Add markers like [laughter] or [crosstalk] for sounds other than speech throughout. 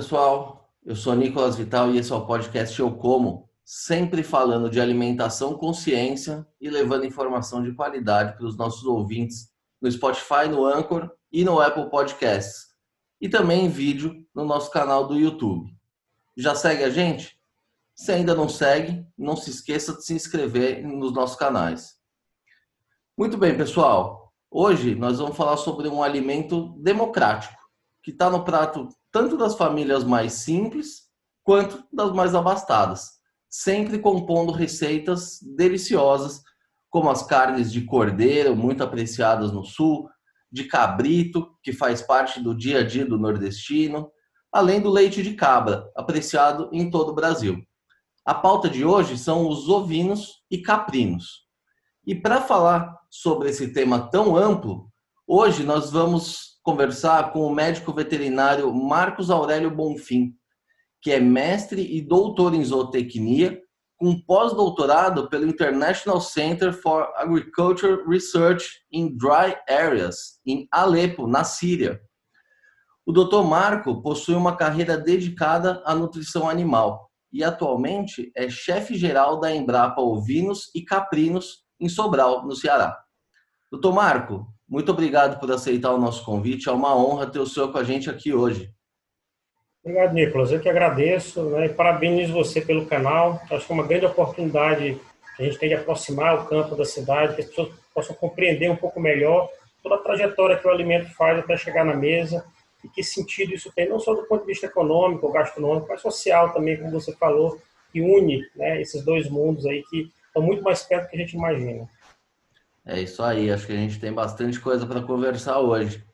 pessoal. Eu sou Nicolas Vital e esse é o podcast Eu Como, sempre falando de alimentação consciência e levando informação de qualidade para os nossos ouvintes no Spotify, no Anchor e no Apple Podcasts. E também em vídeo no nosso canal do YouTube. Já segue a gente? Se ainda não segue, não se esqueça de se inscrever nos nossos canais. Muito bem, pessoal. Hoje nós vamos falar sobre um alimento democrático que está no prato tanto das famílias mais simples quanto das mais abastadas, sempre compondo receitas deliciosas, como as carnes de cordeiro, muito apreciadas no sul, de cabrito, que faz parte do dia a dia do nordestino, além do leite de cabra, apreciado em todo o Brasil. A pauta de hoje são os ovinos e caprinos. E para falar sobre esse tema tão amplo, hoje nós vamos conversar com o médico veterinário Marcos Aurélio Bonfim, que é mestre e doutor em zootecnia, com pós-doutorado pelo International Center for Agriculture Research in Dry Areas, em Alepo, na Síria. O Dr. Marco possui uma carreira dedicada à nutrição animal e atualmente é chefe geral da Embrapa Ovinos e Caprinos em Sobral, no Ceará. Doutor Marco, muito obrigado por aceitar o nosso convite. É uma honra ter o senhor com a gente aqui hoje. Obrigado, Nicolas. Eu que agradeço né, e parabenizo você pelo canal. Acho que é uma grande oportunidade que a gente tem de aproximar o campo da cidade, que as pessoas possam compreender um pouco melhor toda a trajetória que o alimento faz até chegar na mesa e que sentido isso tem, não só do ponto de vista econômico gastronômico, mas social também, como você falou, que une né, esses dois mundos aí que estão muito mais perto do que a gente imagina. É isso aí, acho que a gente tem bastante coisa para conversar hoje.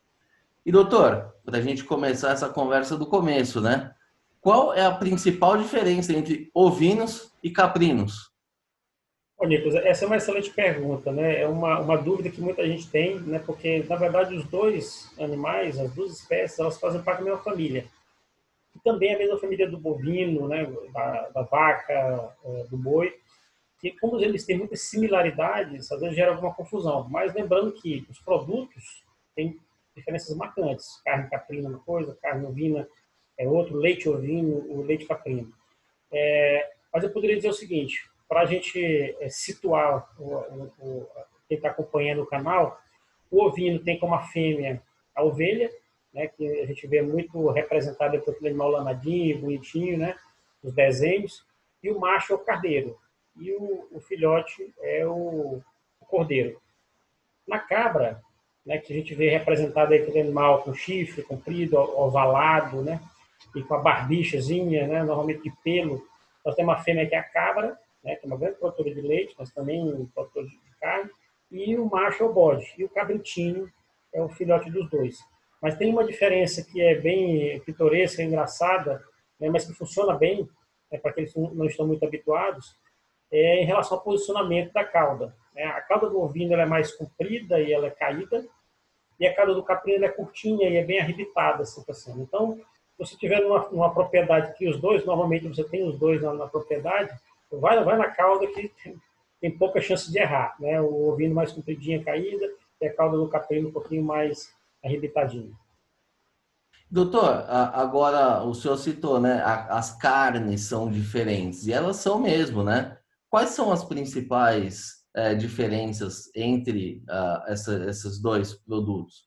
E doutor, para a gente começar essa conversa do começo, né? Qual é a principal diferença entre ovinos e caprinos? Ô, Nicolas, essa é uma excelente pergunta, né? É uma, uma dúvida que muita gente tem, né? Porque, na verdade, os dois animais, as duas espécies, elas fazem parte da mesma família. E também a mesma família do bovino, né? Da, da vaca, é, do boi que como eles têm muitas similaridades, às vezes gera alguma confusão. Mas lembrando que os produtos têm diferenças marcantes. Carne caprina é uma coisa, carne ovina é outro, leite ovino, o leite caprino. É, mas eu poderia dizer o seguinte, para a gente é, situar o, o, o, quem está acompanhando o canal, o ovino tem como a fêmea a ovelha, né, que a gente vê muito representado por aquele animal lamadinho, bonitinho, né, nos desenhos, e o macho é o carneiro e o, o filhote é o, o, cordeiro. Na cabra, né, que a gente vê representado aí aquele animal com chifre comprido, ovalado, né, e com a barbichazinha, né, normalmente de pelo, nós temos uma fêmea que é a cabra, né, que é uma grande produtora de leite, mas também produtora de carne, e o macho é o bode, e o cabritinho é o filhote dos dois. Mas tem uma diferença que é bem pitoresca, engraçada, né, mas que funciona bem, né, para aqueles que não estão muito habituados, é em relação ao posicionamento da cauda. Né? A cauda do ovino é mais comprida e ela é caída, e a cauda do caprino é curtinha e é bem arrebitada, assim, assim. Então, se você tiver numa, numa, propriedade que os dois, normalmente você tem os dois na, na propriedade, vai, vai na cauda que tem, tem, pouca chance de errar. Né? O ovino mais compridinha, caída, e a cauda do caprino um pouquinho mais arrebitadinha. Doutor, agora o senhor citou, né? As carnes são diferentes e elas são mesmo, né? Quais são as principais é, diferenças entre uh, essa, esses dois produtos?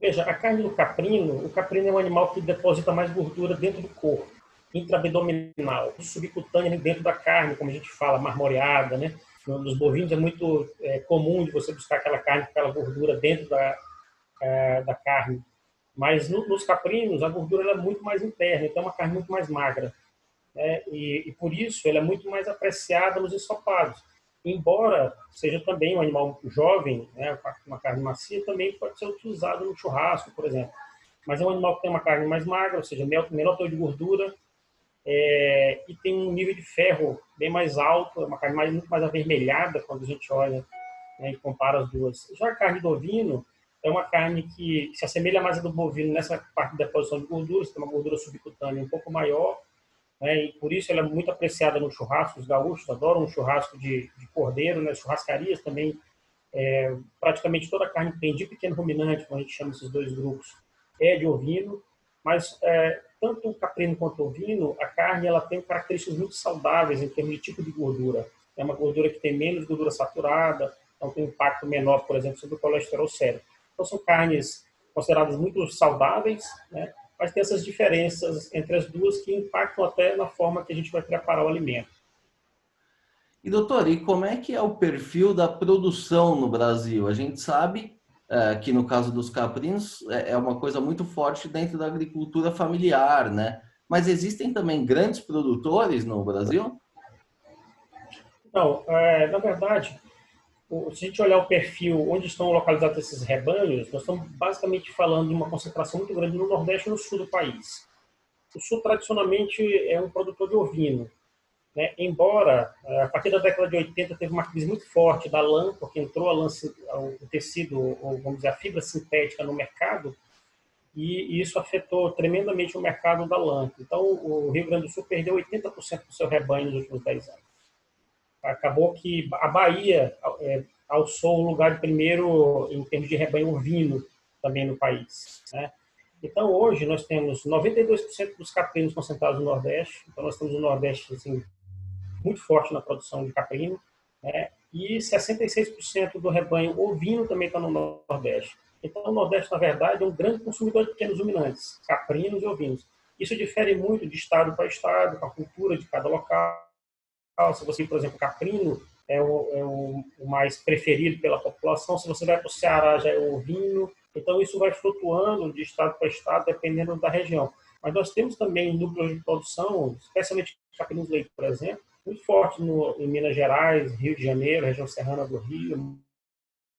Veja, a carne do caprino, o caprino é um animal que deposita mais gordura dentro do corpo, intraabdominal, subcutânea dentro da carne, como a gente fala, marmoreada, né? Nos bovinos é muito é, comum de você buscar aquela carne, aquela gordura dentro da, é, da carne. Mas no, nos caprinos, a gordura é muito mais interna, então é uma carne muito mais magra né? e, e, por isso ele é muito mais apreciado nos ensopados. Embora seja também um animal jovem, né, uma carne macia, também pode ser utilizado no churrasco, por exemplo. Mas é um animal que tem uma carne mais magra, ou seja, menor teor de gordura, é, e tem um nível de ferro bem mais alto, é uma carne mais, muito mais avermelhada quando a gente olha né, e compara as duas. Já a carne do ovino é uma carne que se assemelha mais à do bovino nessa parte de deposição de gorduras, tem uma gordura subcutânea um pouco maior, né, e por isso ela é muito apreciada no churrasco. Os gaúchos adoram um churrasco de, de cordeiro, né, churrascarias também. É, praticamente toda a carne tem de pequeno ruminante, como a gente chama esses dois grupos, é de ovino, mas é, tanto o caprino quanto o ovino, a carne ela tem características muito saudáveis em termos de tipo de gordura. É uma gordura que tem menos gordura saturada, então tem um impacto menor, por exemplo, sobre o colesterol sério. Então são carnes consideradas muito saudáveis, né? Mas tem essas diferenças entre as duas que impactam até na forma que a gente vai preparar o alimento. E doutor, e como é que é o perfil da produção no Brasil? A gente sabe é, que no caso dos caprinos é, é uma coisa muito forte dentro da agricultura familiar, né? Mas existem também grandes produtores no Brasil? Não, é, na verdade, se a gente olhar o perfil onde estão localizados esses rebanhos, nós estamos basicamente falando de uma concentração muito grande no Nordeste e no Sul do país. O Sul, tradicionalmente, é um produtor de ovino. Né? Embora, é, a partir da década de 80, teve uma crise muito forte da lã, porque entrou a lã, o tecido, vamos dizer, a fibra sintética no mercado, e isso afetou tremendamente o mercado da lã. Então, o Rio Grande do Sul perdeu 80% do seu rebanho nos últimos 10 anos acabou que a Bahia é, alçou o lugar de primeiro em termos de rebanho ovino também no país. Né? Então, hoje, nós temos 92% dos caprinos concentrados no Nordeste. Então, nós temos o Nordeste assim, muito forte na produção de caprino. Né? E 66% do rebanho ovino também está no Nordeste. Então, o Nordeste, na verdade, é um grande consumidor de pequenos ruminantes, caprinos e ovinos. Isso difere muito de estado para estado, com a cultura de cada local se você, por exemplo, caprino é o, é o, mais preferido pela população, se você vai para o Ceará já é o vinho, então isso vai flutuando de estado para estado, dependendo da região. Mas nós temos também núcleos de produção, especialmente caprinos leite, por exemplo, muito forte no, em Minas Gerais, Rio de Janeiro, região serrana do Rio,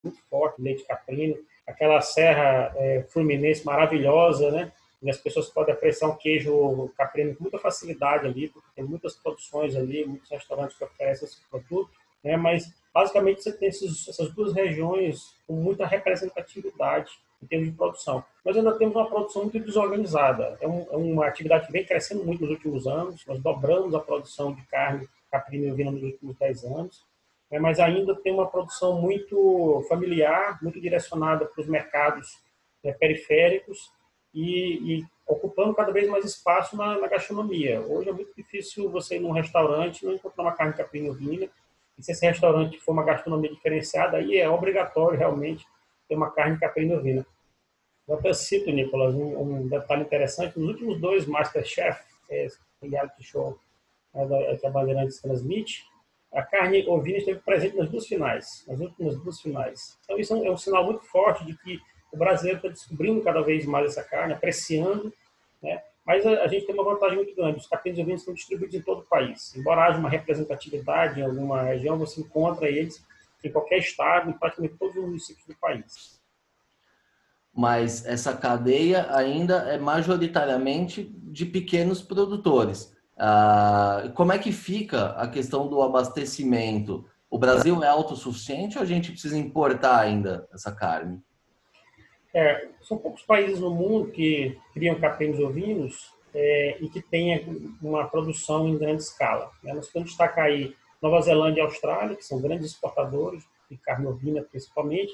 muito forte leite caprino, aquela serra é, fluminense maravilhosa, né? E as pessoas podem apreciar um queijo caprino com muita facilidade ali, porque tem muitas produções ali, muitos restaurantes que oferecem esse produto, né? Mas basicamente você tem esses, essas duas regiões com muita representatividade em termos de produção. Nós ainda temos uma produção muito desorganizada. É, um, é uma atividade que vem crescendo muito nos últimos anos. Nós dobramos a produção de carne caprino e ovina nos últimos 10 anos. Né? Mas ainda tem uma produção muito familiar, muito direcionada para os mercados né, periféricos e, e ocupando cada vez mais espaço na, na, gastronomia. Hoje é muito difícil você ir num restaurante e não encontrar uma carne capim-ovina. E se esse restaurante for uma gastronomia diferenciada, aí é obrigatório realmente ter uma carne capim-ovina. Eu até cito, Nicolas, um, um, detalhe interessante. Nos últimos dois Masterchef, é, reality show é, que a Bandeirantes transmite, a carne ovina esteve presente nas duas finais, nas últimas duas finais. Então isso é um, é um sinal muito forte de que o brasileiro está descobrindo cada vez mais essa carne, apreciando, né? Mas a, a, gente tem uma vantagem muito grande. Os capinos ovinos estão distribuídos em todo o país. Embora haja uma representatividade em alguma região, você encontra eles em qualquer estado, em praticamente todos os municípios do país. Mas essa cadeia ainda é majoritariamente de pequenos produtores. Ah, como é que fica a questão do abastecimento? O Brasil é autossuficiente ou a gente precisa importar ainda essa carne? É, são poucos países no mundo que criam caprinos ovinos é, e que tenha uma produção em grande escala. Né? Nós podemos destacar aí Nova Zelândia e Austrália, que são grandes exportadores de carne ovina principalmente,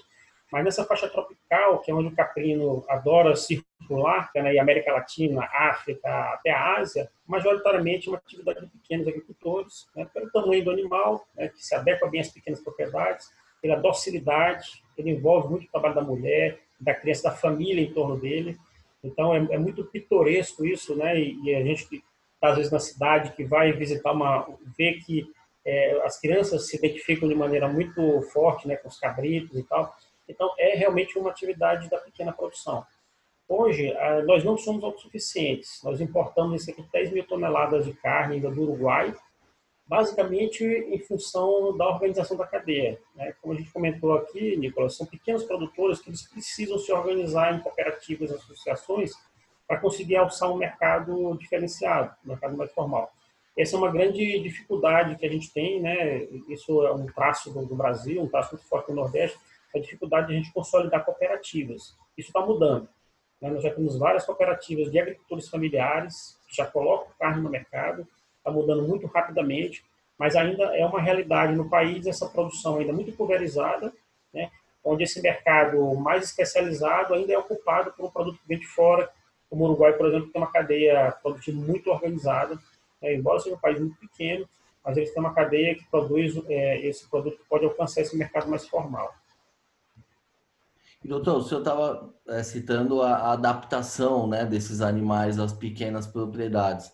mas nessa faixa tropical, que é onde o caprino adora circular, que é na América Latina, África, até a Ásia, majoritariamente é uma atividade de pequenos agricultores, né, pelo tamanho do animal, né, que se adequa bem às pequenas propriedades, pela docilidade, ele envolve muito o trabalho da mulher, da criança, da família em torno dele. Então é, é muito pitoresco isso, né? E, e, a gente que está às vezes na cidade, que vai visitar uma, vê que é, as crianças se identificam de maneira muito forte, né, com os cabritos e tal. Então é realmente uma atividade da pequena produção. Hoje nós não somos autossuficientes. Nós importamos aqui 10 mil toneladas de carne ainda do Uruguai basicamente em função da organização da cadeia. Né? Como a gente comentou aqui, Nicolas, são pequenos produtores que eles precisam se organizar em cooperativas, associações, para conseguir alçar um mercado diferenciado, um mercado mais formal. Essa é uma grande dificuldade que a gente tem, né? isso é um traço do, Brasil, um traço muito forte do Nordeste, a dificuldade de a gente consolidar cooperativas. Isso está mudando. Né? Nós já temos várias cooperativas de agricultores familiares que já colocam carne no mercado, está mudando muito rapidamente, mas ainda é uma realidade no país essa produção ainda muito pulverizada, né, onde esse mercado mais especializado ainda é ocupado por um produto que vem de fora, Como o Uruguai, por exemplo, tem uma cadeia produtiva muito organizada, né? embora seja um país muito pequeno, mas eles têm uma cadeia que produz é, esse produto que pode alcançar esse mercado mais formal. Doutor, o senhor estava é, citando a adaptação né, desses animais às pequenas propriedades.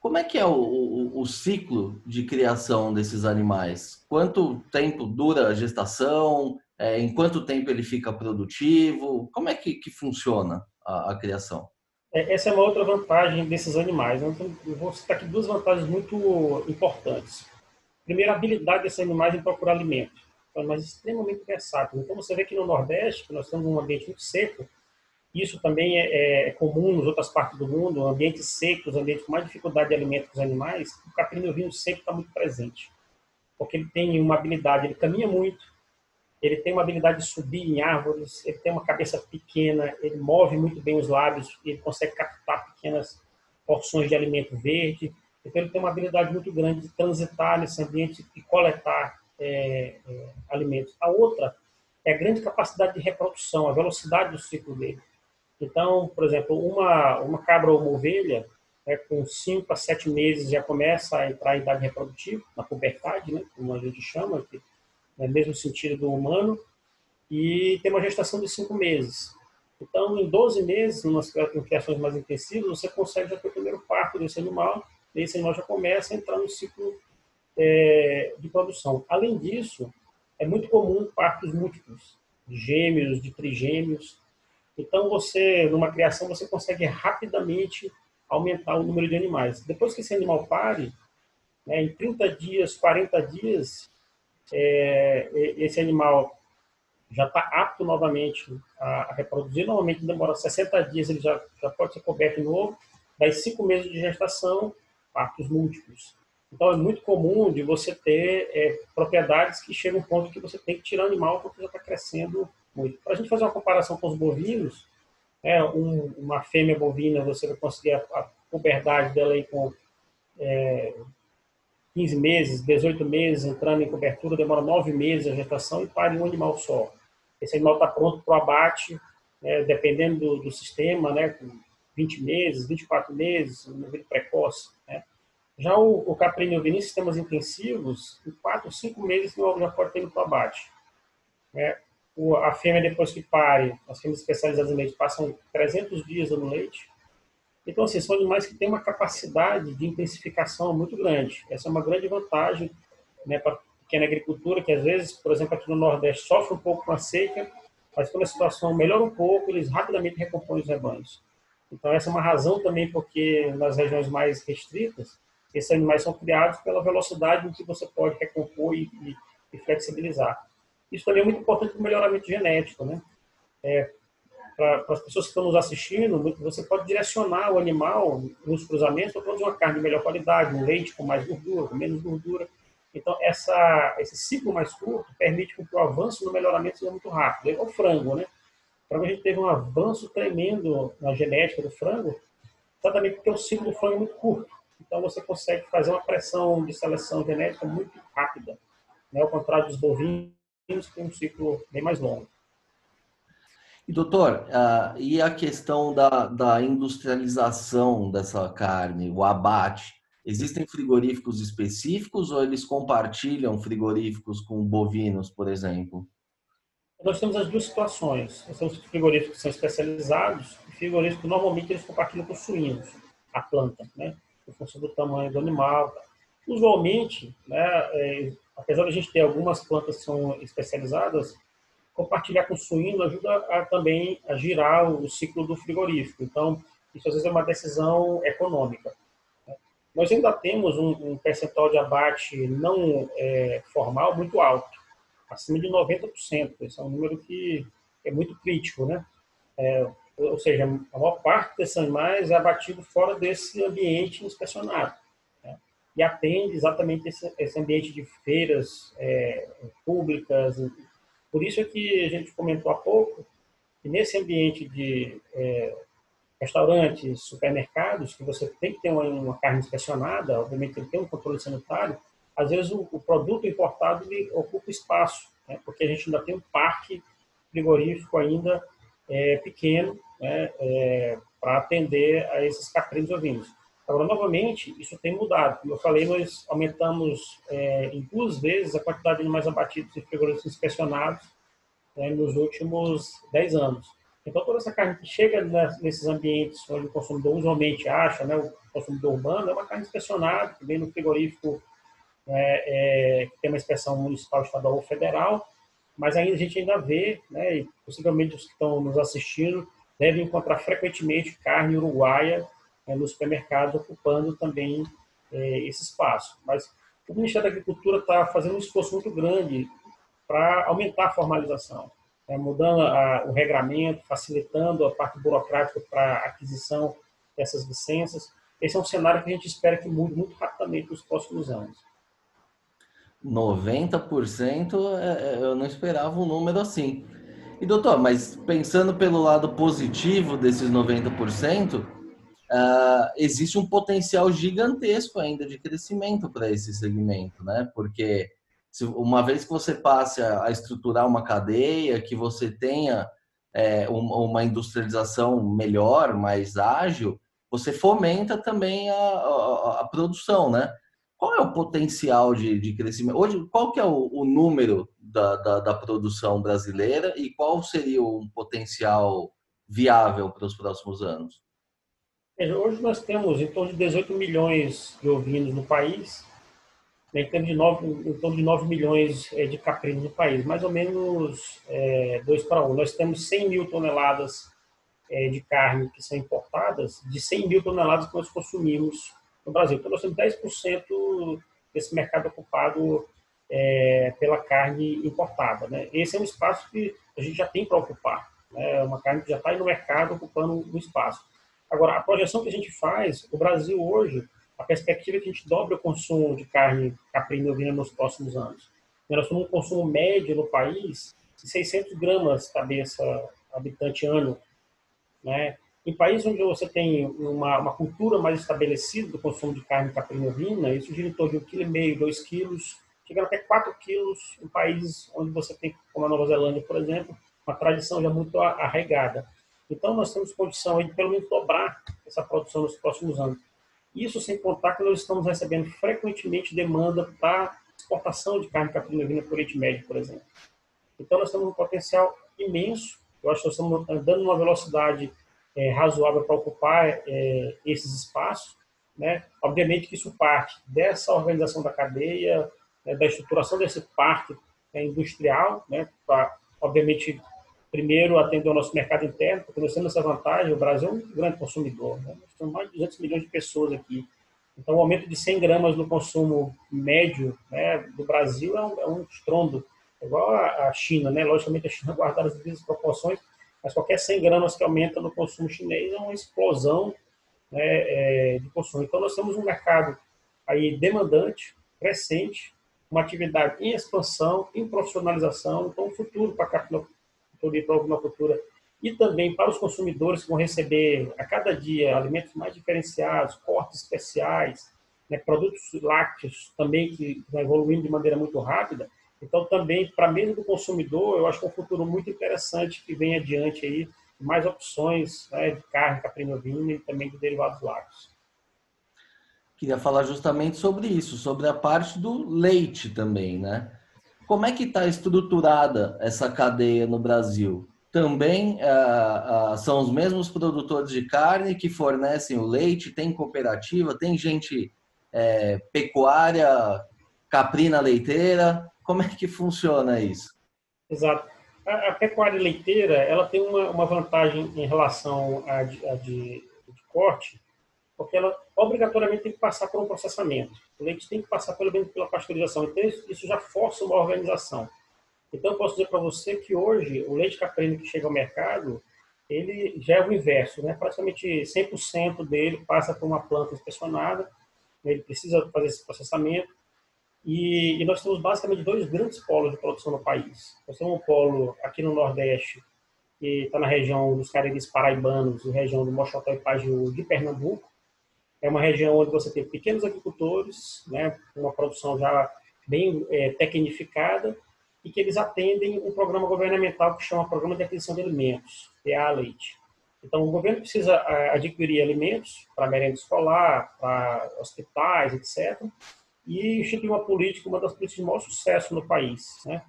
Como é que é o, o, o, ciclo de criação desses animais? Quanto tempo dura a gestação? É, em quanto tempo ele fica produtivo? Como é que, que funciona a, a criação? É, essa é uma outra vantagem desses animais. Né? Então, eu vou citar aqui duas vantagens muito importantes. Primeiro, a habilidade desses animais em procurar alimento. São animais extremamente versáteis. Então, você vê que no Nordeste, nós temos um ambiente muito seco, isso também é, é, é comum nas outras partes do mundo, ambientes secos, ambientes com mais dificuldade de alimento para os animais, o caprino vinho sempre está muito presente. Porque ele tem uma habilidade, ele caminha muito, ele tem uma habilidade de subir em árvores, ele tem uma cabeça pequena, ele move muito bem os lábios, ele consegue captar pequenas porções de alimento verde. Então, ele tem uma habilidade muito grande de transitar nesse ambiente e coletar é, é, alimentos. A outra é a grande capacidade de reprodução, a velocidade do ciclo dele. Então, por exemplo, uma, uma cabra ou uma ovelha, né, com 5 a 7 meses já começa a entrar em idade reprodutiva, na puberdade, né, como a gente chama, que é o mesmo sentido do humano, e tem uma gestação de 5 meses. Então, em 12 meses, em criações mais intensivas, você consegue já ter o primeiro parto desse animal, e esse animal já começa a entrar no ciclo é, de produção. Além disso, é muito comum partos múltiplos, de gêmeos, de trigêmeos, então, você, numa criação, você consegue rapidamente aumentar o número de animais. Depois que esse animal pare, né, em 30 dias, 40 dias, é, esse animal já está apto novamente a, reproduzir. Normalmente demora 60 dias, ele já, já pode ser coberto de novo. Daí, cinco meses de gestação, partos múltiplos. Então, é muito comum de você ter é, propriedades que chegam um ponto que você tem que tirar o animal porque já está crescendo muito. Para a gente fazer uma comparação com os bovinos, é, um, uma fêmea bovina, você vai conseguir a, a puberdade dela aí com é, 15 meses, 18 meses, entrando em cobertura, demora 9 meses a gestação e pare um animal só. Esse animal está pronto para o abate, né, dependendo do, do, sistema, né, com 20 meses, 24 meses, um nível precoce. Né. Já o, o caprino em sistemas intensivos, em 4, 5 meses já pode ter ido para o abate. Né a fêmea, depois que pare, as fêmeas especializadas em leite passam 300 dias no leite. Então, assim, são animais que têm uma capacidade de intensificação muito grande. Essa é uma grande vantagem né, para a pequena agricultura, que às vezes, por exemplo, aqui no Nordeste, sofre um pouco com a seca, mas quando a situação melhora um pouco, eles rapidamente recompõem os rebanhos. Então, essa é uma razão também porque nas regiões mais restritas, esses animais são criados pela velocidade com que você pode recompor e, e, e flexibilizar. Isso também é muito importante para o melhoramento genético, né? É, para as pessoas que estão nos assistindo, você pode direcionar o animal nos cruzamentos para produzir uma carne de melhor qualidade, um leite com mais gordura, com menos gordura. Então, essa, esse ciclo mais curto permite que o avanço no melhoramento seja muito rápido. É o frango, né? O frango a gente teve um avanço tremendo na genética do frango, exatamente porque o ciclo do frango é muito curto. Então, você consegue fazer uma pressão de seleção genética muito rápida, né? ao contrário dos bovinos que tem um ciclo bem mais longo. E doutor, uh, e a questão da, da industrialização dessa carne, o abate? Existem frigoríficos específicos ou eles compartilham frigoríficos com bovinos, por exemplo? Nós temos as duas situações. Nós temos frigoríficos que são especializados e frigoríficos que normalmente eles compartilham com suínos, a planta, né? Em função do tamanho do animal. Usualmente, né, é, apesar de a gente ter algumas plantas que são especializadas, compartilhar com o suíno ajuda a, também a girar o ciclo do frigorífico. Então, isso às vezes é uma decisão econômica. Nós ainda temos um, um percentual de abate não é, formal muito alto, acima de 90%. Esse é um número que é muito crítico, né? É, ou seja, a maior parte desses animais é abatido fora desse ambiente inspecionado e atende exatamente esse, esse ambiente de feiras é, públicas. Por isso é que a gente comentou há pouco que nesse ambiente de é, restaurantes, supermercados, que você tem que ter uma, uma carne inspecionada, obviamente tem que ter um controle sanitário, às vezes o, o produto importado ocupa espaço, né? porque a gente ainda tem um parque frigorífico ainda é, pequeno, né? É, para atender a esses caprinos ovinos. Agora, novamente, isso tem mudado. Como eu falei, nós aumentamos é, em duas vezes a quantidade de animais abatidos e frigoríficos inspecionados né, nos últimos 10 anos. Então, toda essa carne que chega nesses ambientes onde o consumidor usualmente acha, né, o consumidor urbano, é uma carne inspecionada, que vem no frigorífico é, é, que tem uma inspeção municipal, estadual ou federal, mas ainda a gente ainda vê, né, e possivelmente os que estão nos assistindo devem encontrar frequentemente carne uruguaia né, nos supermercados, ocupando também é, esse espaço. Mas o Ministério da Agricultura está fazendo um esforço muito grande para aumentar a formalização, né, mudando a, o regramento, facilitando a parte burocrática para aquisição dessas licenças. Esse é um cenário que a gente espera que mude muito rapidamente nos próximos anos. 90% é, é, eu não esperava um número assim. E doutor, mas pensando pelo lado positivo desses 90%, ah, existe um potencial gigantesco ainda de crescimento para esse segmento, né? Porque se, uma vez que você passe a, a estruturar uma cadeia, que você tenha é, uma, uma industrialização melhor, mais ágil, você fomenta também a, a, a produção, né? Qual é o potencial de, de crescimento? Hoje, qual que é o, o número da, da, da, produção brasileira e qual seria um potencial viável para os próximos anos? Hoje nós temos em torno de 18 milhões de ovinos no país, né, em, torno de 9, em torno de 9 milhões é, de caprinos no país, mais ou menos é, 2 para 1. Nós temos 100 mil toneladas é, de carne que são importadas, de 100 mil toneladas que nós consumimos no Brasil. Então, nós temos 10% desse mercado ocupado é, pela carne importada. Né? Esse é um espaço que a gente já tem para ocupar. Né? É uma carne que já está no mercado ocupando um espaço. Agora, a projeção que a gente faz, o Brasil hoje, a perspectiva é que a gente dobre o consumo de carne caprina e ovina nos próximos anos. Nós temos um consumo médio no país de 600 gramas cabeça habitante ano. Né? Em países onde você tem uma, uma, cultura mais estabelecida do consumo de carne caprino-ovina, isso gira em torno de 1,5 kg, 2 kg, chegando até 4 kg em países onde você tem, como a Nova Zelândia, por exemplo, uma tradição já muito arraigada. Então, nós temos condição de, pelo menos, dobrar essa produção nos próximos anos. Isso sem contar que nós estamos recebendo frequentemente demanda para exportação de carne caprino-ovina por Oriente Médio, por exemplo. Então, nós temos um potencial imenso. Eu acho que nós estamos andando numa velocidade é, razoável para ocupar é, esses espaços. Né? Obviamente que isso parte dessa organização da cadeia, né, da estruturação desse parque né, industrial, né, para, obviamente, primeiro atender o nosso mercado interno, porque nós temos essa vantagem, o Brasil é um grande consumidor, né? nós temos mais de 200 milhões de pessoas aqui. Então, o aumento de 100 gramas no consumo médio né, do Brasil é um, é um estrondo, igual a China, né? logicamente a China guardar as devidas proporções, mas qualquer 100 gramas que aumenta no consumo chinês é uma explosão né, é, de consumo. Então, nós temos um mercado aí demandante, crescente, uma atividade em expansão, em profissionalização, então o futuro para a para a agricultura e também para os consumidores que vão receber a cada dia alimentos mais diferenciados, cortes especiais, né, produtos lácteos também que vão evoluindo de maneira muito rápida, então, também, para meio do consumidor, eu acho que é um futuro muito interessante que vem adiante aí, mais opções né, de carne caprinovina e também de derivados lácteos. Queria falar justamente sobre isso, sobre a parte do leite também, né? Como é que está estruturada essa cadeia no Brasil? Também ah, ah, são os mesmos produtores de carne que fornecem o leite? Tem cooperativa? Tem gente é, pecuária, caprina leiteira? Como é que funciona isso? Exato. A, a pecuária leiteira ela tem uma, uma vantagem em relação à de, de, de corte, porque ela obrigatoriamente tem que passar por um processamento. O leite tem que passar pelo menos pela pasteurização. Então, isso já força uma organização. Então, eu posso dizer para você que hoje o leite caprino que chega ao mercado, ele já é o inverso, né? Praticamente 100% dele passa por uma planta inspecionada, ele precisa fazer esse processamento, e, e, nós temos basicamente dois grandes polos de produção no país. Nós temos um polo aqui no Nordeste, que está na região dos Caribes Paraibanos e região do Mochotó e Pajeú de Pernambuco. É uma região onde você tem pequenos agricultores, né, uma produção já bem é, tecnificada, e que eles atendem um programa governamental que chama Programa de Aquisição de Alimentos, PA Leite. Então, o governo precisa é, adquirir alimentos para merenda escolar, para hospitais, etc., e instituir uma política, uma das políticas de maior sucesso no país. Né?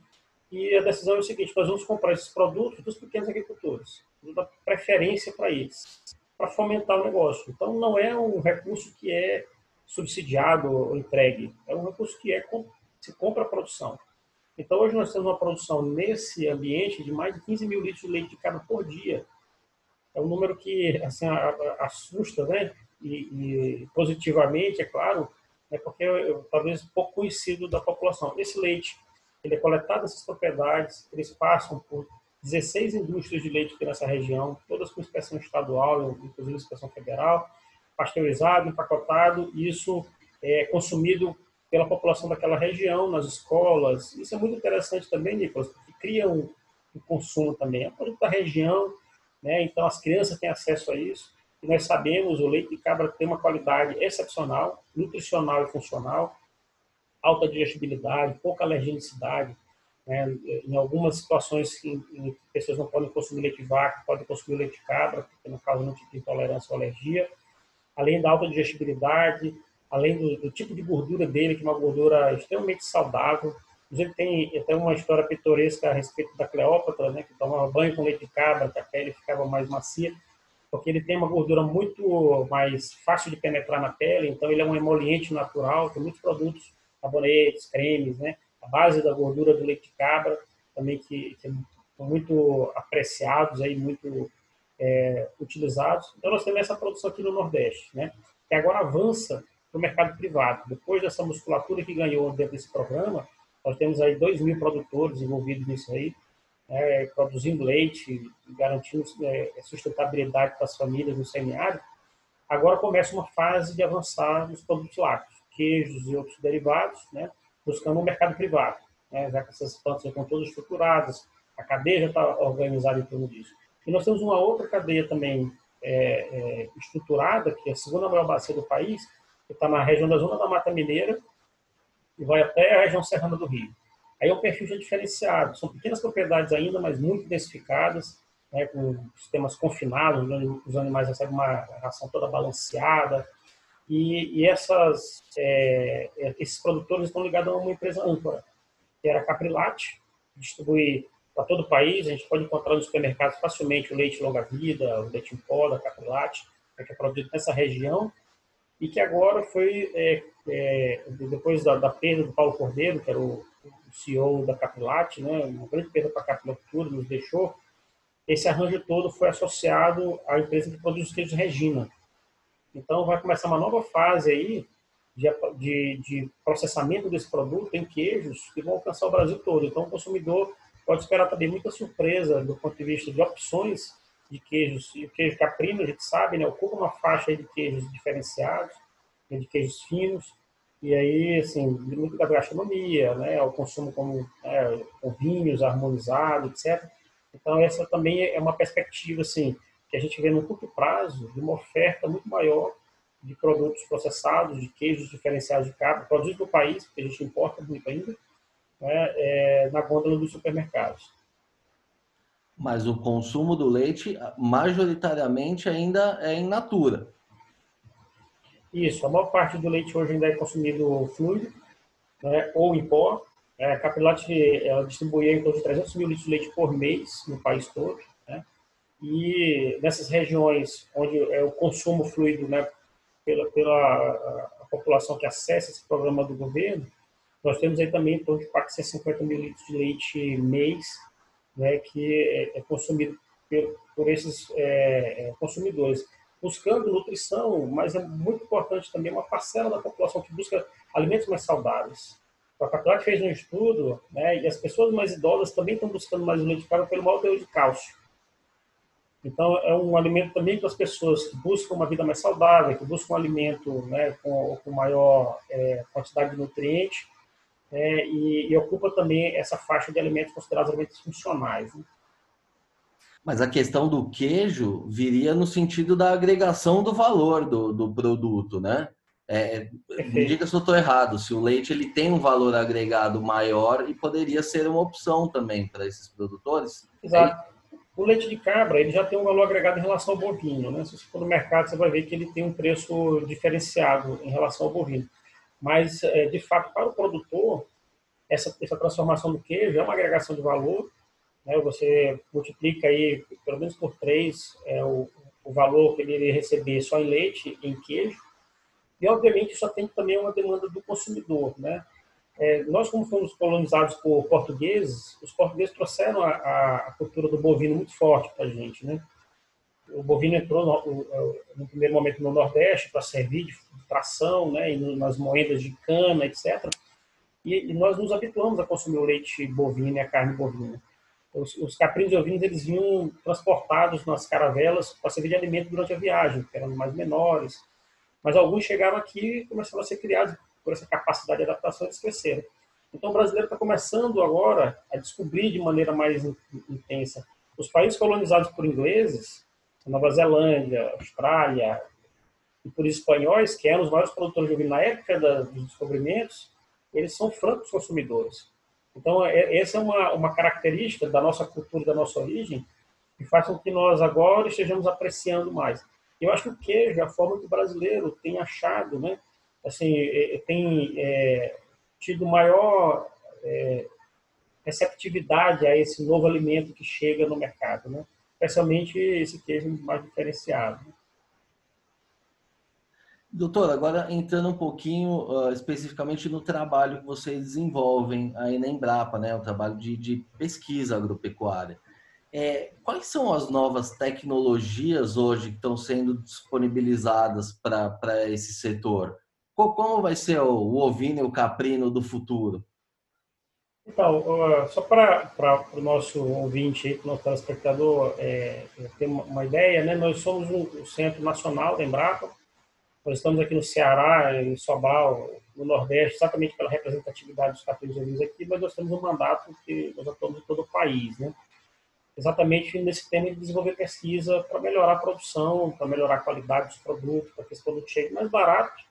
E a decisão é o seguinte: nós vamos comprar esses produtos dos pequenos agricultores, dar preferência para eles, para fomentar o negócio. Então, não é um recurso que é subsidiado ou entregue, é um recurso que é se compra a produção. Então, hoje nós temos uma produção nesse ambiente de mais de 15 mil litros de leite de cabra por dia. É um número que assim, assusta, né? E, e positivamente, é claro, né? porque eu, talvez pouco conhecido da população. Esse leite ele é coletado nessas propriedades, eles passam por 16 indústrias de leite aqui nessa região, todas com inspeção estadual, inclusive inspeção federal, pasteurizado, empacotado, isso é consumido pela população daquela região, nas escolas. Isso é muito interessante também, Nicolas, porque cria um, um consumo também. É um produto da região, né? então as crianças têm acesso a isso. E nós sabemos, o leite de cabra tem uma qualidade excepcional, nutricional e funcional, alta digestibilidade, pouca alergenicidade. Né? Em algumas situações em, em pessoas não podem consumir leite de vaca, podem consumir leite de cabra, porque não causa nenhum tipo de intolerância ou alergia. Além da alta digestibilidade, além do, do, tipo de gordura dele, que é uma gordura extremamente saudável. Inclusive tem até uma história pitoresca a respeito da Cleópatra, né, que tomava banho com leite de cabra, que a pele ficava mais macia, porque ele tem uma gordura muito mais fácil de penetrar na pele, então ele é um emoliente natural, tem muitos produtos, sabonetes, cremes, né, a base da gordura do leite de cabra, também que, que são muito apreciados, aí, muito é, utilizados. Então nós temos essa produção aqui no Nordeste, né, que agora avança para o mercado privado. Depois dessa musculatura que ganhou dentro desse programa, nós temos aí 2 mil produtores envolvidos nisso aí, é, produzindo leite, garantindo é, sustentabilidade para as famílias no semiárido. Agora começa uma fase de avançar nos produtos lácteos, queijos e outros derivados, né, buscando um mercado privado, né, já que essas plantas já estão todas estruturadas, a cadeia já está organizada em torno disso. E nós temos uma outra cadeia também é, é, estruturada, que é a segunda maior bacia do país, que está na região da Zona da Mata Mineira e vai até a região serrana do Rio. Aí é um perfil já diferenciado. São pequenas propriedades ainda, mas muito densificadas, né, com sistemas confinados, onde os animais recebem uma ração toda balanceada. E, e essas, é, esses produtores estão ligados a uma empresa âncora, que era a Caprilate, distribui para todo o país. A gente pode encontrar nos supermercados facilmente o leite longa-vida, o leite em pó da Caprilate, que é produzido nessa região e que agora foi, é, é, depois da, da, perda do Paulo Cordeiro, que era o, o CEO da Capilate, né, uma grande perda para a Capilatura, nos deixou, esse arranjo todo foi associado à empresa que produz os queijos Regina. Então vai começar uma nova fase aí de, de, de, processamento desse produto em queijos que vão alcançar o Brasil todo. Então o consumidor pode esperar também muita surpresa do ponto de vista de opções de queijos, e o queijo caprino, a gente sabe, né, ocupa uma faixa de queijos diferenciados, né, de queijos finos, e aí, assim, muito da gastronomia, né, o consumo como, né, com vinhos harmonizados, etc. Então, essa também é uma perspectiva, assim, que a gente vê no curto prazo de uma oferta muito maior de produtos processados, de queijos diferenciados de cabra, produzidos no país, porque a gente importa muito ainda, né, é, na gôndola dos supermercados mas o consumo do leite majoritariamente ainda é in natura. Isso, a maior parte do leite hoje ainda é consumido fluido né, ou em pó. É, a Capilate ela distribuía em torno de 300 mil litros de leite por mês no país todo. Né, e nessas regiões onde é o consumo fluido né, pela, pela população que acessa esse programa do governo, nós temos aí também em torno de 450 mil litros de leite mês né, que é, é consumido por, por esses é, é, consumidores, buscando nutrição, mas é muito importante também uma parcela da população que busca alimentos mais saudáveis. A faculdade fez um estudo, né, e as pessoas mais idosas também estão buscando mais leite de pelo maior teor de cálcio. Então, é um alimento também para as pessoas que buscam uma vida mais saudável, que buscam um alimento né, com, com maior é, quantidade de nutrientes, é, e, e, ocupa também essa faixa de alimentos considerados alimentos funcionais. Né? Mas a questão do queijo viria no sentido da agregação do valor do, do produto, né? É, me diga se eu estou errado, se o leite ele tem um valor agregado maior e poderia ser uma opção também para esses produtores. Exato. O leite de cabra ele já tem um valor agregado em relação ao bovino. Né? Se você for no mercado, você vai ver que ele tem um preço diferenciado em relação ao bovino. Mas, é, de fato, para o produtor, essa, essa transformação do queijo é uma agregação de valor. Né? Você multiplica aí, pelo menos por três, é, o, o valor que ele iria receber só em leite em queijo. E, obviamente, isso atende também a uma demanda do consumidor. Né? É, nós, como fomos colonizados por portugueses, os portugueses trouxeram a, a cultura do bovino muito forte para a gente. Né? O bovino entrou no, no primeiro momento no Nordeste para servir de tração, né, e nas moedas de cana, etc. E, e, nós nos habituamos a consumir o leite bovino e a carne bovina. Os, os caprinos ovinos eles vinham transportados nas caravelas para servir de alimento durante a viagem, que eram mais menores. Mas alguns chegaram aqui e começaram a ser criados por essa capacidade de adaptação, eles cresceram. Então o brasileiro está começando agora a descobrir de maneira mais intensa. Os países colonizados por ingleses, Nova Zelândia, Austrália, e por espanhóis, que eram os maiores produtores de vinho na época dos descobrimentos, eles são francos consumidores. Então, é, essa é uma, uma característica da nossa cultura, da nossa origem, que faz com que nós agora estejamos apreciando mais. Eu acho que o queijo, a forma que o brasileiro tem achado, né, assim, é, é, tem é, tido maior é, receptividade a esse novo alimento que chega no mercado, né? especialmente esse queijo mais diferenciado. Doutor, agora entrando um pouquinho uh, especificamente no trabalho que vocês desenvolvem aí na Embrapa, né, o trabalho de, de pesquisa agropecuária. É, quais são as novas tecnologias hoje que estão sendo disponibilizadas para esse setor? Como vai ser o, ovino e o caprino do futuro? Então, só para o nosso ouvinte, para o nosso telespectador é, ter uma ideia, né, nós somos o Centro Nacional da Embrapa, nós estamos aqui no Ceará, em Sobal, no Nordeste, exatamente pela representatividade dos caprinos ovinos aqui, mas nós temos um mandato que nós atuamos em todo o país, né? Exatamente nesse tema de desenvolver pesquisa para melhorar a produção, para melhorar a qualidade dos produtos, para que esse produto chegue mais barato,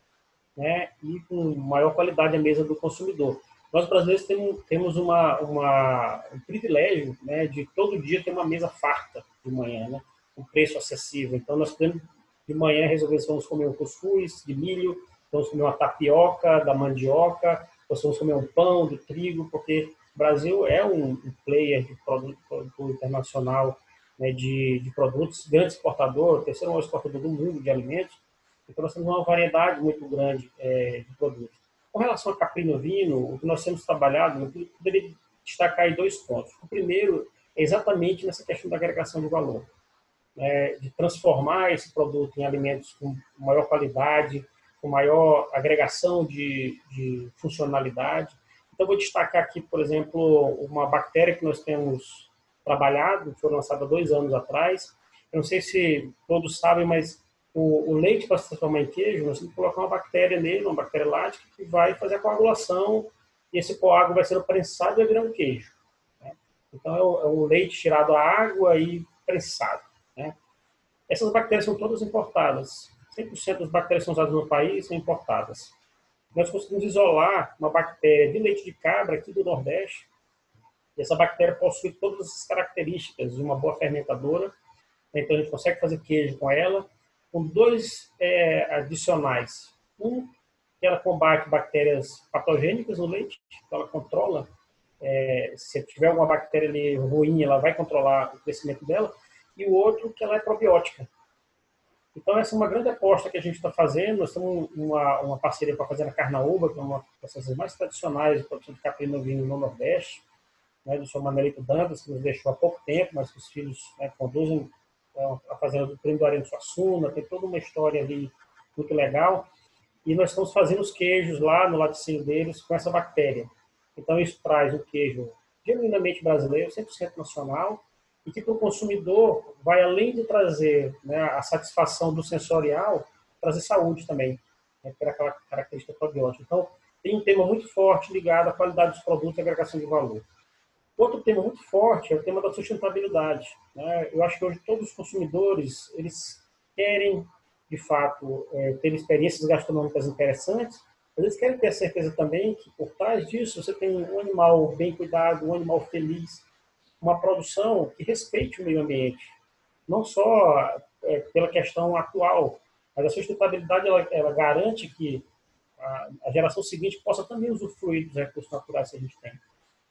né? E com maior qualidade à mesa do consumidor. Nós brasileiros temos, temos uma, uma, um privilégio, né? De todo dia ter uma mesa farta de manhã, né? Um preço acessível. Então nós podemos de manhã resolvemos vamos comer um cuscuz de milho, vamos comer uma tapioca da mandioca, vamos comer um pão de trigo, porque o Brasil é um, player de produto, produto internacional né, de, de, produtos, grande exportador, terceiro maior exportador do mundo de alimentos, então nós temos uma variedade muito grande é, de produtos. Com relação a caprino vino, o que nós temos trabalhado, eu poderia destacar aí dois pontos. O primeiro é exatamente nessa questão da agregação de valor né, de transformar esse produto em alimentos com maior qualidade, com maior agregação de, de funcionalidade. Então, vou destacar aqui, por exemplo, uma bactéria que nós temos trabalhado, foi lançada dois anos atrás. Eu não sei se todos sabem, mas o, o leite para se transformar em queijo, nós temos que colocar uma bactéria nele, uma bactéria lática, que vai fazer a coagulação e esse coágulo vai ser prensado e vai virar um queijo. Né? Então, é o, é o leite tirado a água e prensado. Né? Essas bactérias são todas importadas. 100% das bactérias que são usadas no país são importadas. Nós conseguimos isolar uma bactéria de leite de cabra aqui do Nordeste. E essa bactéria possui todas as características de uma boa fermentadora. Então, a gente consegue fazer queijo com ela, com dois é, adicionais. Um, que ela combate bactérias patogênicas no leite, então ela controla. É, se tiver alguma bactéria ali ruim, ela vai controlar o crescimento dela e o outro que ela é probiótica. Então, essa é uma grande aposta que a gente está fazendo. Nós temos uma, uma parceria para fazer a Carnaúba, que é uma das mais tradicionais de produção de caprino vinho no Nordeste, né, do seu Manelito Dantas, que nos deixou há pouco tempo, mas que os filhos né, conduzem a fazenda do Primo do Areno Suassuna, tem toda uma história ali muito legal. E nós estamos fazendo os queijos lá no laticínio deles com essa bactéria. Então, isso traz um queijo genuinamente brasileiro, 100% nacional, e que para o consumidor vai além de trazer né, a satisfação do sensorial, trazer saúde também, né, aquela característica probiótica. Então, tem um tema muito forte ligado à qualidade dos produtos e agregação de valor. Outro tema muito forte é o tema da sustentabilidade. Né? Eu acho que hoje todos os consumidores eles querem, de fato, é, ter experiências gastronômicas interessantes, mas eles querem ter a certeza também que por trás disso você tem um animal bem cuidado, um animal feliz, uma produção que respeite o meio ambiente, não só é, pela questão atual, mas a sustentabilidade ela, ela garante que a, a, geração seguinte possa também usufruir dos recursos naturais que a gente tem.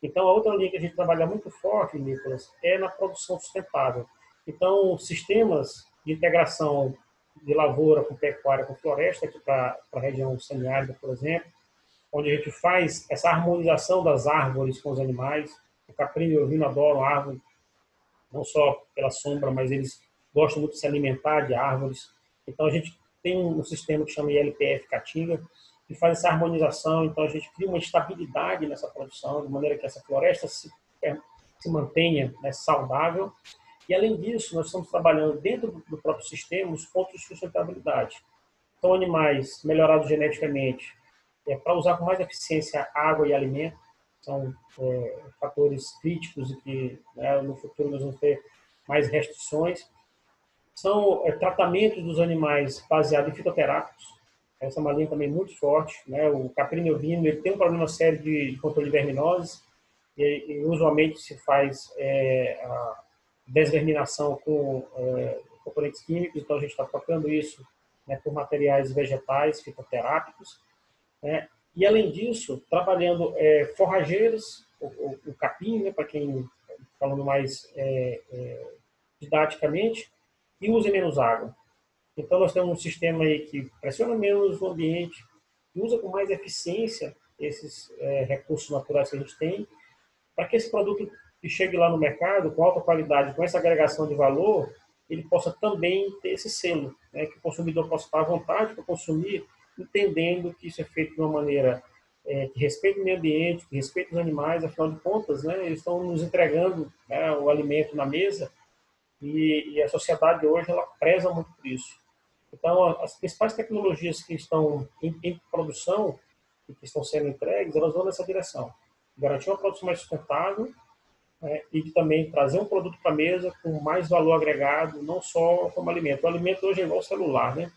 Então, a outra linha que a gente trabalha muito forte, Nicolas, é na produção sustentável. Então, sistemas de integração de lavoura com pecuária com floresta, aqui para a região semiárida, por exemplo, onde a gente faz essa harmonização das árvores com os animais. O caprino e o ovino adoram árvore, não só pela sombra, mas eles gostam muito de se alimentar de árvores. Então a gente tem um sistema que chama ILPF Caatinga, que faz essa harmonização. Então a gente cria uma estabilidade nessa produção, de maneira que essa floresta se, se mantenha né, saudável. E além disso, nós estamos trabalhando dentro do próprio sistema os pontos de sustentabilidade. Então, animais melhorados geneticamente, é, para usar com mais eficiência água e alimento, são é, fatores críticos e que né, no futuro nós vamos ter mais restrições. São é, tratamentos dos animais baseados em fitoterápicos, essa é uma linha também muito forte. Né? O caprino ovino ele tem um problema sério de, controle de verminoses e, e usualmente se faz é, a desverminação com é, componentes químicos, então a gente está trocando isso né, por materiais vegetais fitoterápicos. Né? E, além disso, trabalhando é, forrageiros, o, o, o capim, né, para quem falando mais é, é, didaticamente, e use menos água. Então, nós temos um sistema aí que pressiona menos o ambiente, usa com mais eficiência esses é, recursos naturais que a gente tem, para que esse produto que chegue lá no mercado com alta qualidade, com essa agregação de valor, ele possa também ter esse selo, né, que o consumidor possa estar à vontade para consumir entendendo que isso é feito de uma maneira é, que respeite o meio ambiente, que respeite os animais, afinal de contas, né, eles estão nos entregando né, o alimento na mesa e, e, a sociedade hoje ela preza muito por isso. Então, as principais tecnologias que estão em, em produção e que estão sendo entregues, elas vão nessa direção. Garantir uma produção mais sustentável né, e também trazer um produto para a mesa com mais valor agregado, não só como alimento. O alimento hoje é igual ao celular, né?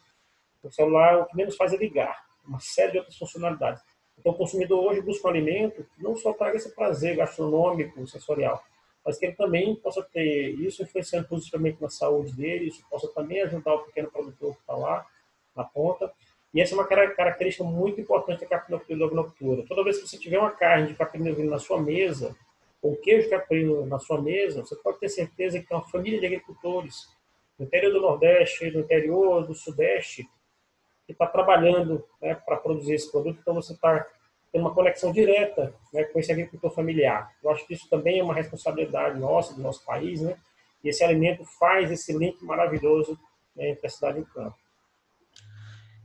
O celular o que menos faz é ligar, uma série de outras funcionalidades. Então, o consumidor hoje busca um alimento que não só traga esse prazer gastronômico, sensorial, mas que ele também possa ter isso influenciando positivamente na saúde dele, isso possa também ajudar o pequeno produtor que está lá na ponta. E essa é uma característica muito importante da noctura. Toda vez que você tiver uma carne de caprino na sua mesa, ou queijo caprino na sua mesa, você pode ter certeza que tem uma família de agricultores no interior do Nordeste, no interior do Sudeste, que está trabalhando né, para produzir esse produto, então você está tendo uma conexão direta né, com esse agricultor familiar. Eu acho que isso também é uma responsabilidade nossa, do nosso país, né? E esse alimento faz esse link maravilhoso né, entre a cidade e o campo.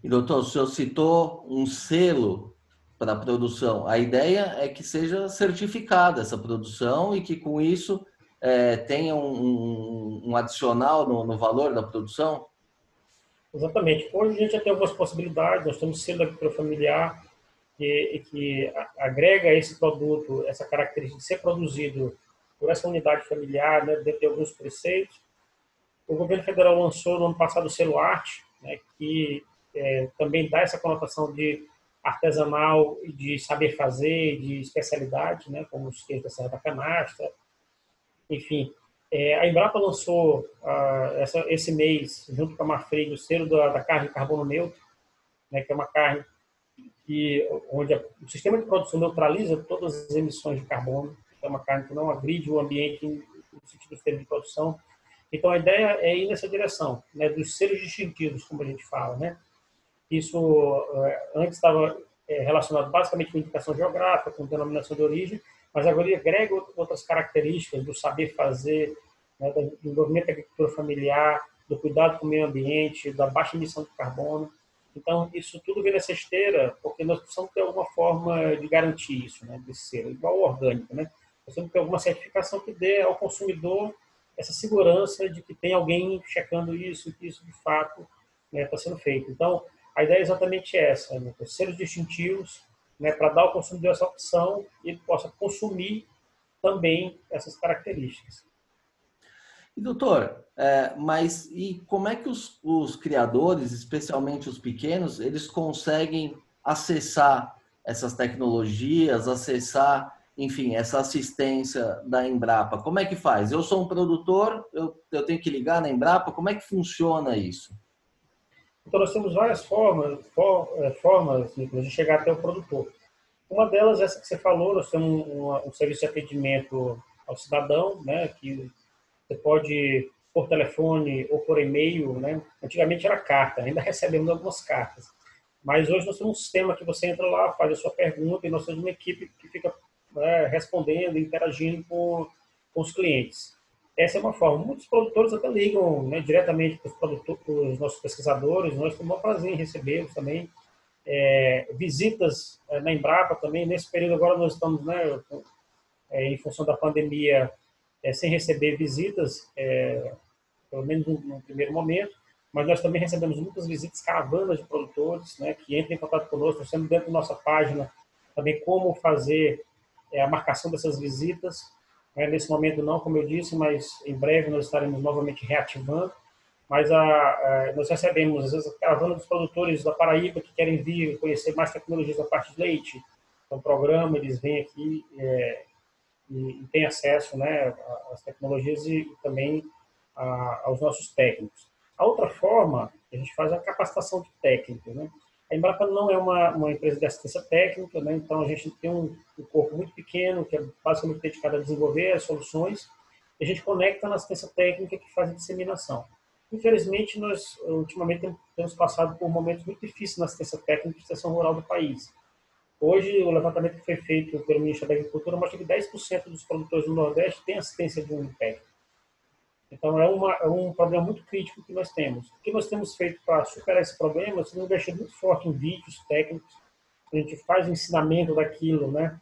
E doutor, o senhor citou um selo para a produção. A ideia é que seja certificada essa produção e que com isso é, tenha um, um adicional no, no valor da produção? Exatamente. Hoje a gente já tem algumas possibilidades, nós temos selo agricultura familiar, que, que agrega esse produto, essa característica de ser produzido por essa unidade familiar, né, dentro de alguns preceitos. O governo federal lançou no ano passado o selo Arte, né, que é, também dá essa conotação de artesanal de saber fazer, de especialidade, né, como os queijos da Serra da Canastra. Enfim, é, a Embrapa lançou uh, essa, esse mês, junto com a Marfrig, o selo da, da carne carbono neutro, né, que é uma carne que, onde o sistema de produção neutraliza todas as emissões de carbono. É uma carne que não agride o ambiente no sentido de produção. Então, a ideia é ir nessa direção, né, dos seres distintivos, como a gente fala. Né? Isso é, antes estava é, relacionado basicamente com indicação geográfica, com denominação de origem, mas agora ele agrega outras características do saber fazer, né, do desenvolvimento da agricultura familiar, do cuidado com o meio ambiente, da baixa emissão de carbono. Então, isso tudo vem nessa esteira, porque nós precisamos ter alguma forma de garantir isso, né, de ser igual ao orgânico, né? Nós temos que ter alguma certificação que dê ao consumidor essa segurança de que tem alguém checando isso, que isso de fato está né, tá sendo feito. Então, a ideia é exatamente essa, né? seres distintivos, né, para dar ao consumidor essa opção e ele possa consumir também essas características. E doutor, é, mas e como é que os, os criadores, especialmente os pequenos, eles conseguem acessar essas tecnologias, acessar enfim, essa assistência da Embrapa? Como é que faz? Eu sou um produtor, eu, eu tenho que ligar na Embrapa, como é que funciona isso? Então, nós temos várias formas, for, é, formas de chegar até o produtor. Uma delas, essa que você falou, nós temos um, um serviço de atendimento ao cidadão, né, que você pode por telefone ou por e-mail, né? Antigamente era carta, ainda [laughs] recebemos algumas cartas. Mas hoje nós temos um sistema que você entra lá, faz a sua pergunta e nós temos uma equipe que fica né, respondendo, interagindo com, com os clientes. Essa é uma forma. Muitos produtores até ligam né, diretamente para os nossos pesquisadores. Nós temos um prazer em recebê-los também. É, visitas é, na Embrapa também. Nesse período agora nós estamos, né, é, em função da pandemia, é, sem receber visitas, é, pelo menos no, no, primeiro momento. Mas nós também recebemos muitas visitas, caravanas de produtores né, que entram em contato conosco. Temos dentro da nossa página também como fazer é, a marcação dessas visitas. Né? Nesse momento não, como eu disse, mas em breve nós estaremos novamente reativando. Mas a, a, nós recebemos, às vezes, a caravana dos produtores da Paraíba que querem vir conhecer mais tecnologias da parte de leite. Então, programa, eles vêm aqui é, e, e têm acesso né, às tecnologias e, também a, aos nossos técnicos. A outra forma, a gente faz a capacitação de técnicos. Né? A Embrapa não é uma, uma empresa de assistência técnica, né? então a gente tem um, um, corpo muito pequeno, que é basicamente dedicado a desenvolver as soluções, e a gente conecta na assistência técnica que faz a disseminação. Infelizmente, nós ultimamente temos passado por momentos muito difíceis na assistência técnica e extensão rural do país. Hoje, o levantamento que foi feito pelo Ministério da Agricultura mostra que 10% dos produtores do Nordeste têm assistência de um técnico. Então, é, uma, é, um problema muito crítico que nós temos. O que nós temos feito para superar esse problema? Nós temos investido muito forte em vídeos técnicos, a gente faz o ensinamento daquilo, né?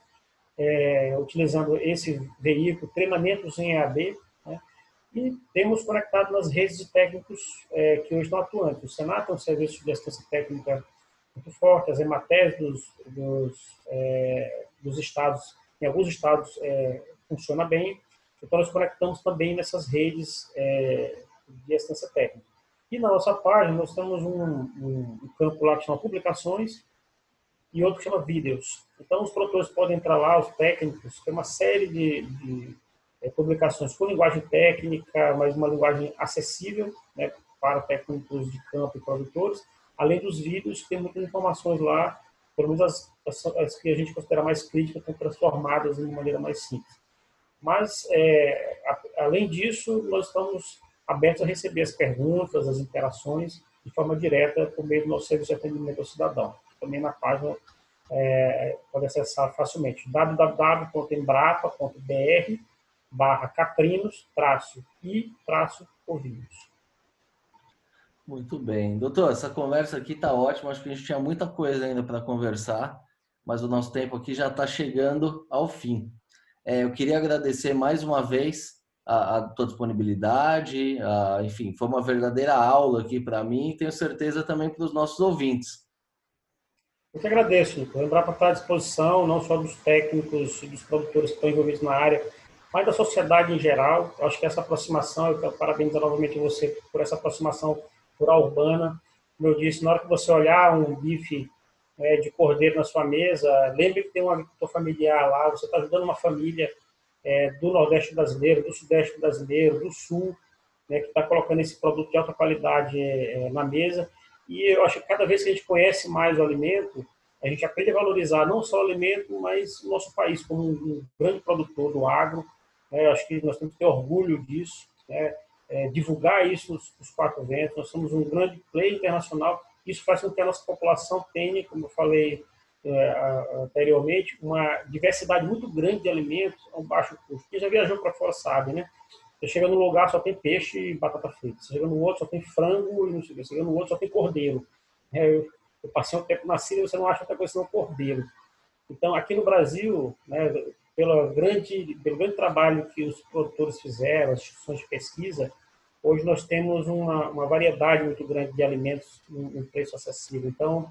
É, utilizando esse veículo, treinamentos em EAD, né? e temos conectado nas redes de técnicos é, que hoje estão atuantes. O Senado tem um serviço de assistência técnica muito forte, as EMATES dos, dos, é, dos estados, em alguns estados é, funciona bem, então, nós conectamos também nessas redes é, de assistência técnica. E na nossa página, nós temos um, um, um, campo lá que chama publicações e outro que chama vídeos. Então, os produtores podem entrar lá, os técnicos, tem uma série de, de é, publicações com linguagem técnica, mas uma linguagem acessível né, para técnicos de campo e produtores. Além dos vídeos, tem muitas informações lá, pelo menos as, as, as que a gente considera mais críticas, estão transformadas de uma maneira mais simples. Mas, é, a, além disso, nós estamos abertos a receber as perguntas, as interações de forma direta por meio do nosso serviço de atendimento ao cidadão. Também na página é, pode acessar facilmente www.embrapa.br barra caprinos traço e traço. Muito bem. Doutor, essa conversa aqui está ótima. Acho que a gente tinha muita coisa ainda para conversar, mas o nosso tempo aqui já está chegando ao fim. É, eu queria agradecer mais uma vez a, a tua disponibilidade, a, enfim, foi uma verdadeira aula aqui para mim e tenho certeza também para os nossos ouvintes. Eu que agradeço, Nico. Lembrar para estar à disposição, não só dos técnicos e dos produtores que estão envolvidos na área, mas da sociedade em geral. Eu acho que essa aproximação, eu quero parabenizar novamente você por essa aproximação rural urbana. Como eu disse, na hora que você olhar um bife é, de cordeiro na sua mesa, lembre que tem um agricultor familiar lá, você está ajudando uma família é, do Nordeste brasileiro, do Sudeste brasileiro, do Sul, né, que está colocando esse produto de alta qualidade é, na mesa. E eu acho que cada vez que a gente conhece mais o alimento, a gente aprende a valorizar não só o alimento, mas o nosso país como um, grande produtor do agro. Né, acho que nós temos que ter orgulho disso, né, é, divulgar isso nos quatro ventos. Nós somos um grande player internacional isso faz com que a nossa população tenha, como eu falei é, anteriormente, uma diversidade muito grande de alimentos a um baixo custo. Quem já viajou para fora sabe, né? Você chega num lugar só tem peixe e batata frita. Você chega no outro só tem frango e não sei o que. Você chega no outro só tem cordeiro. É, eu, eu passei um tempo na Síria você não acha outra coisa senão cordeiro. Então, aqui no Brasil, né, pelo, grande, pelo grande trabalho que os produtores fizeram, as instituições de pesquisa, Hoje nós temos uma, uma variedade muito grande de alimentos em, em preço acessível. Então,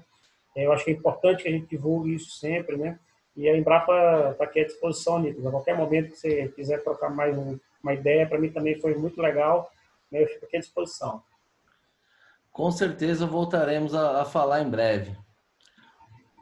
eu acho que é importante que a gente divulgue isso sempre, né? E a Embrapa está aqui à disposição, Nicolas. A qualquer momento que você quiser trocar mais um, uma ideia, para mim também foi muito legal. Né? Eu fico aqui à disposição. Com certeza voltaremos a, a falar em breve.